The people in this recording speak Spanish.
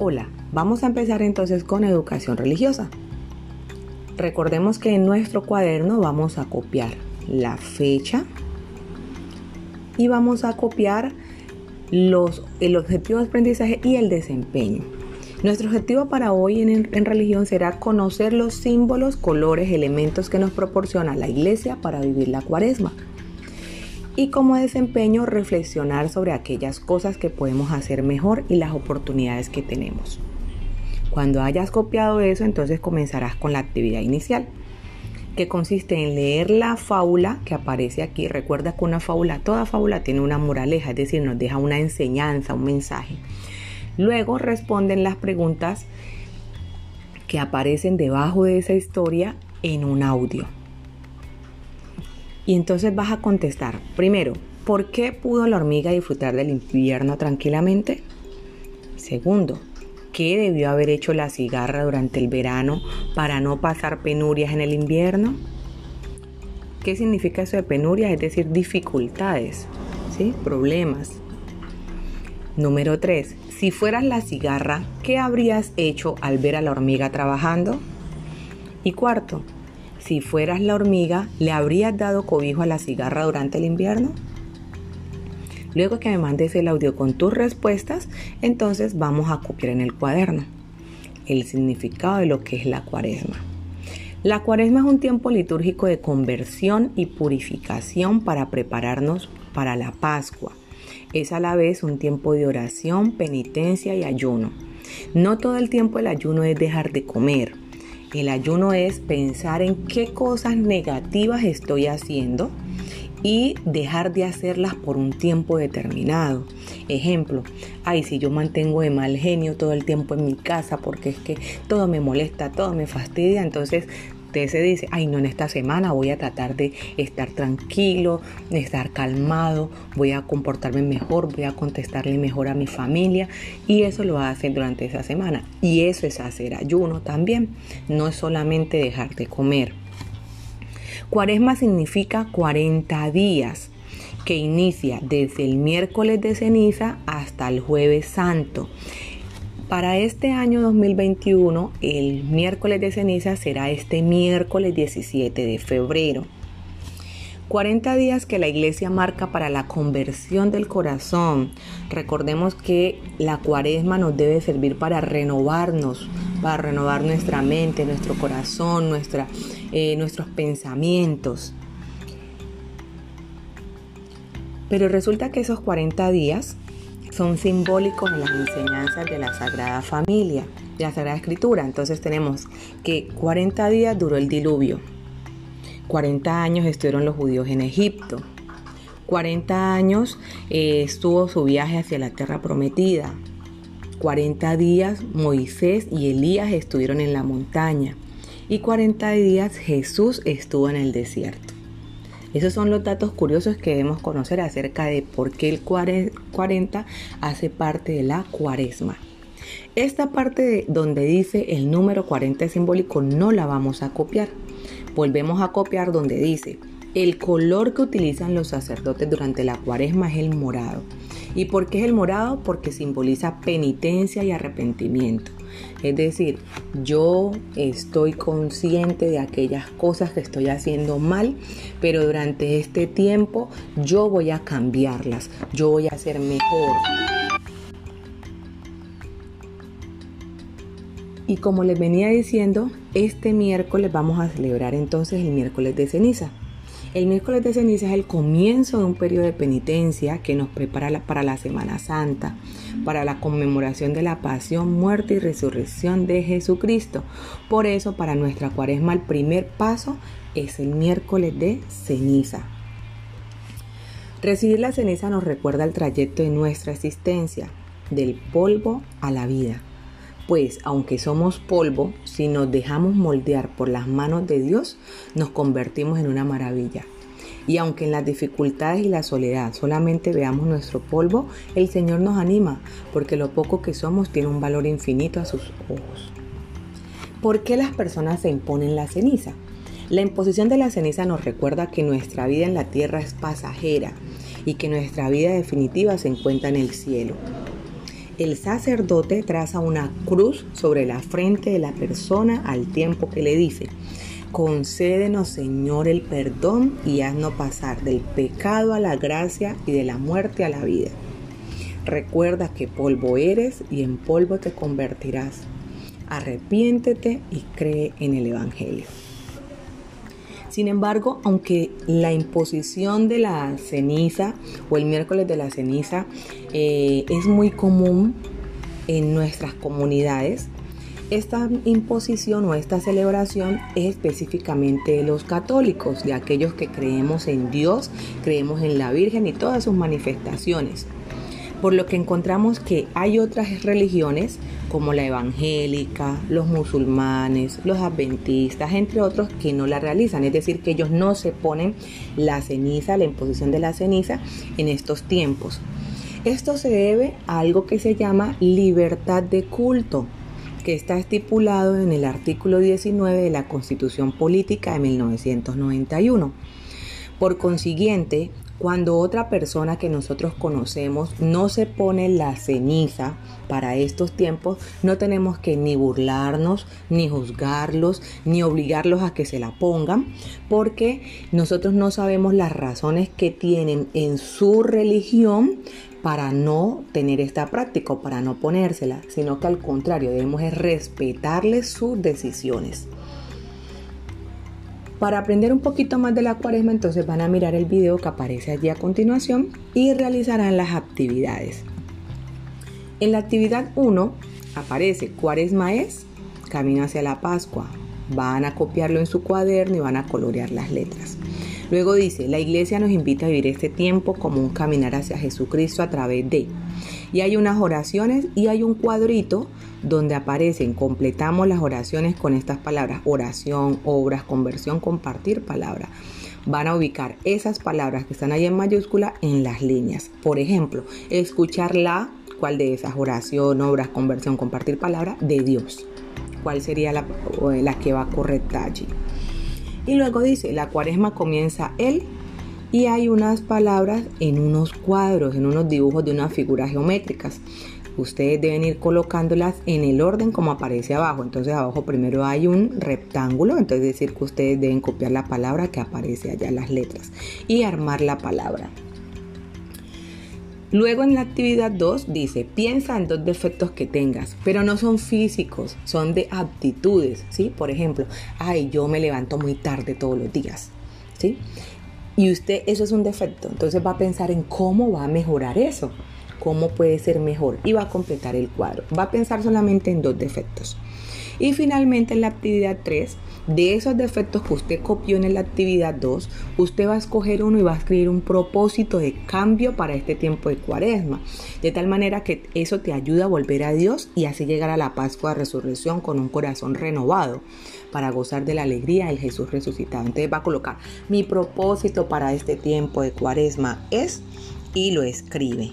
Hola, vamos a empezar entonces con educación religiosa. Recordemos que en nuestro cuaderno vamos a copiar la fecha y vamos a copiar los, el objetivo de aprendizaje y el desempeño. Nuestro objetivo para hoy en, en, religión será conocer los símbolos, colores, elementos que nos proporciona la iglesia para vivir la cuaresma. Y como desempeño, reflexionar sobre aquellas cosas que podemos hacer mejor y las oportunidades que tenemos. Cuando hayas copiado eso, entonces comenzarás con la actividad inicial que consiste en leer la fábula que aparece aquí. Recuerda que una fábula, toda fábula tiene una moraleja, es decir, nos deja una enseñanza, un mensaje. Luego responden las preguntas que aparecen debajo de esa historia en un audio. Y entonces vas a contestar, primero, ¿por qué pudo la hormiga disfrutar del invierno tranquilamente? Segundo, ¿Qué debió haber hecho la cigarra durante el verano para no pasar penurias en el invierno? ¿Qué significa eso de penurias? Es decir, dificultades, ¿sí? problemas. Número 3. Si fueras la cigarra, ¿qué habrías hecho al ver a la hormiga trabajando? Y cuarto, si fueras la hormiga, ¿le habrías dado cobijo a la cigarra durante el invierno? Luego que me mandes el audio con tus respuestas, entonces vamos a copiar en el cuaderno el significado de lo que es la cuaresma. La cuaresma es un tiempo litúrgico de conversión y purificación para prepararnos para la Pascua. Es a la vez un tiempo de oración, penitencia y ayuno. No todo el tiempo el ayuno es dejar de comer. El ayuno es pensar en qué cosas negativas estoy haciendo y dejar de hacerlas por un tiempo determinado. Ejemplo, ay, si yo mantengo de mal genio todo el tiempo en mi casa porque es que todo me molesta, todo me fastidia, entonces se dice, ay, no, en esta semana voy a tratar de estar tranquilo, de estar calmado, voy a comportarme mejor, voy a contestarle mejor a mi familia y eso lo hace durante esa semana. Y eso es hacer ayuno también, no es solamente dejar de comer. Cuaresma significa 40 días que inicia desde el miércoles de ceniza hasta el jueves santo. Para este año 2021, el miércoles de ceniza será este miércoles 17 de febrero. 40 días que la iglesia marca para la conversión del corazón. Recordemos que la cuaresma nos debe servir para renovarnos, para renovar nuestra mente, nuestro corazón, nuestra, eh, nuestros pensamientos. Pero resulta que esos 40 días son simbólicos en las enseñanzas de la Sagrada Familia, de la Sagrada Escritura. Entonces tenemos que 40 días duró el diluvio, 40 años estuvieron los judíos en Egipto. 40 años eh, estuvo su viaje hacia la tierra prometida. 40 días Moisés y Elías estuvieron en la montaña. Y 40 días Jesús estuvo en el desierto. Esos son los datos curiosos que debemos conocer acerca de por qué el 40 hace parte de la cuaresma. Esta parte donde dice el número 40 simbólico no la vamos a copiar Volvemos a copiar donde dice, el color que utilizan los sacerdotes durante la cuaresma es el morado. ¿Y por qué es el morado? Porque simboliza penitencia y arrepentimiento. Es decir, yo estoy consciente de aquellas cosas que estoy haciendo mal, pero durante este tiempo yo voy a cambiarlas, yo voy a ser mejor. Y como les venía diciendo, este miércoles vamos a celebrar entonces el miércoles de ceniza. El miércoles de ceniza es el comienzo de un periodo de penitencia que nos prepara para la Semana Santa, para la conmemoración de la pasión, muerte y resurrección de Jesucristo. Por eso, para nuestra cuaresma, el primer paso es el miércoles de ceniza. Recibir la ceniza nos recuerda el trayecto de nuestra existencia, del polvo a la vida pues aunque somos polvo, si nos dejamos moldear por las manos de Dios, nos convertimos en una maravilla. Y aunque en las dificultades y la soledad solamente veamos nuestro polvo, el Señor nos anima, porque lo poco que somos tiene un valor infinito a sus ojos. ¿Por qué las personas se imponen la ceniza? La imposición de la ceniza nos recuerda que nuestra vida en la tierra es pasajera y que nuestra vida definitiva se encuentra en el cielo. El sacerdote traza una cruz sobre la frente de la persona al tiempo que le dice, concédenos Señor el perdón y haznos pasar del pecado a la gracia y de la muerte a la vida. Recuerda que polvo eres y en polvo te convertirás. Arrepiéntete y cree en el Evangelio. Sin embargo, aunque la imposición de la ceniza o el miércoles de la ceniza eh, es muy común en nuestras comunidades, esta imposición o esta celebración es específicamente de los católicos, de aquellos que creemos en Dios, creemos en la Virgen y todas sus manifestaciones por lo que encontramos que hay otras religiones como la evangélica, los musulmanes, los adventistas, entre otros, que no la realizan, es decir, que ellos no se ponen la ceniza, la imposición de la ceniza en estos tiempos. Esto se debe a algo que se llama libertad de culto, que está estipulado en el artículo 19 de la Constitución Política de 1991. Por consiguiente, cuando otra persona que nosotros conocemos no se pone la ceniza para estos tiempos, no tenemos que ni burlarnos, ni juzgarlos, ni obligarlos a que se la pongan, porque nosotros no sabemos las razones que tienen en su religión para no tener esta práctica o para no ponérsela, sino que al contrario debemos respetarles sus decisiones. Para aprender un poquito más de la cuaresma, entonces van a mirar el video que aparece allí a continuación y realizarán las actividades. En la actividad 1 aparece cuaresma es camino hacia la Pascua. Van a copiarlo en su cuaderno y van a colorear las letras. Luego dice, la iglesia nos invita a vivir este tiempo como un caminar hacia Jesucristo a través de y hay unas oraciones y hay un cuadrito donde aparecen, completamos las oraciones con estas palabras, oración, obras, conversión, compartir palabra. Van a ubicar esas palabras que están ahí en mayúscula en las líneas. Por ejemplo, escuchar la, ¿cuál de esas? Oración, obras, conversión, compartir palabra de Dios. ¿Cuál sería la, la que va correcta allí? Y luego dice, la cuaresma comienza el y hay unas palabras en unos cuadros, en unos dibujos de unas figuras geométricas. Ustedes deben ir colocándolas en el orden como aparece abajo. Entonces abajo primero hay un rectángulo, entonces es decir que ustedes deben copiar la palabra que aparece allá las letras y armar la palabra. Luego en la actividad 2 dice, piensa en dos defectos que tengas, pero no son físicos, son de aptitudes, ¿sí? Por ejemplo, ay, yo me levanto muy tarde todos los días, ¿sí? Y usted, eso es un defecto. Entonces va a pensar en cómo va a mejorar eso. Cómo puede ser mejor. Y va a completar el cuadro. Va a pensar solamente en dos defectos. Y finalmente en la actividad 3, de esos defectos que usted copió en la actividad 2, usted va a escoger uno y va a escribir un propósito de cambio para este tiempo de cuaresma. De tal manera que eso te ayuda a volver a Dios y así llegar a la Pascua de Resurrección con un corazón renovado para gozar de la alegría del Jesús resucitado. Entonces va a colocar mi propósito para este tiempo de cuaresma es y lo escribe.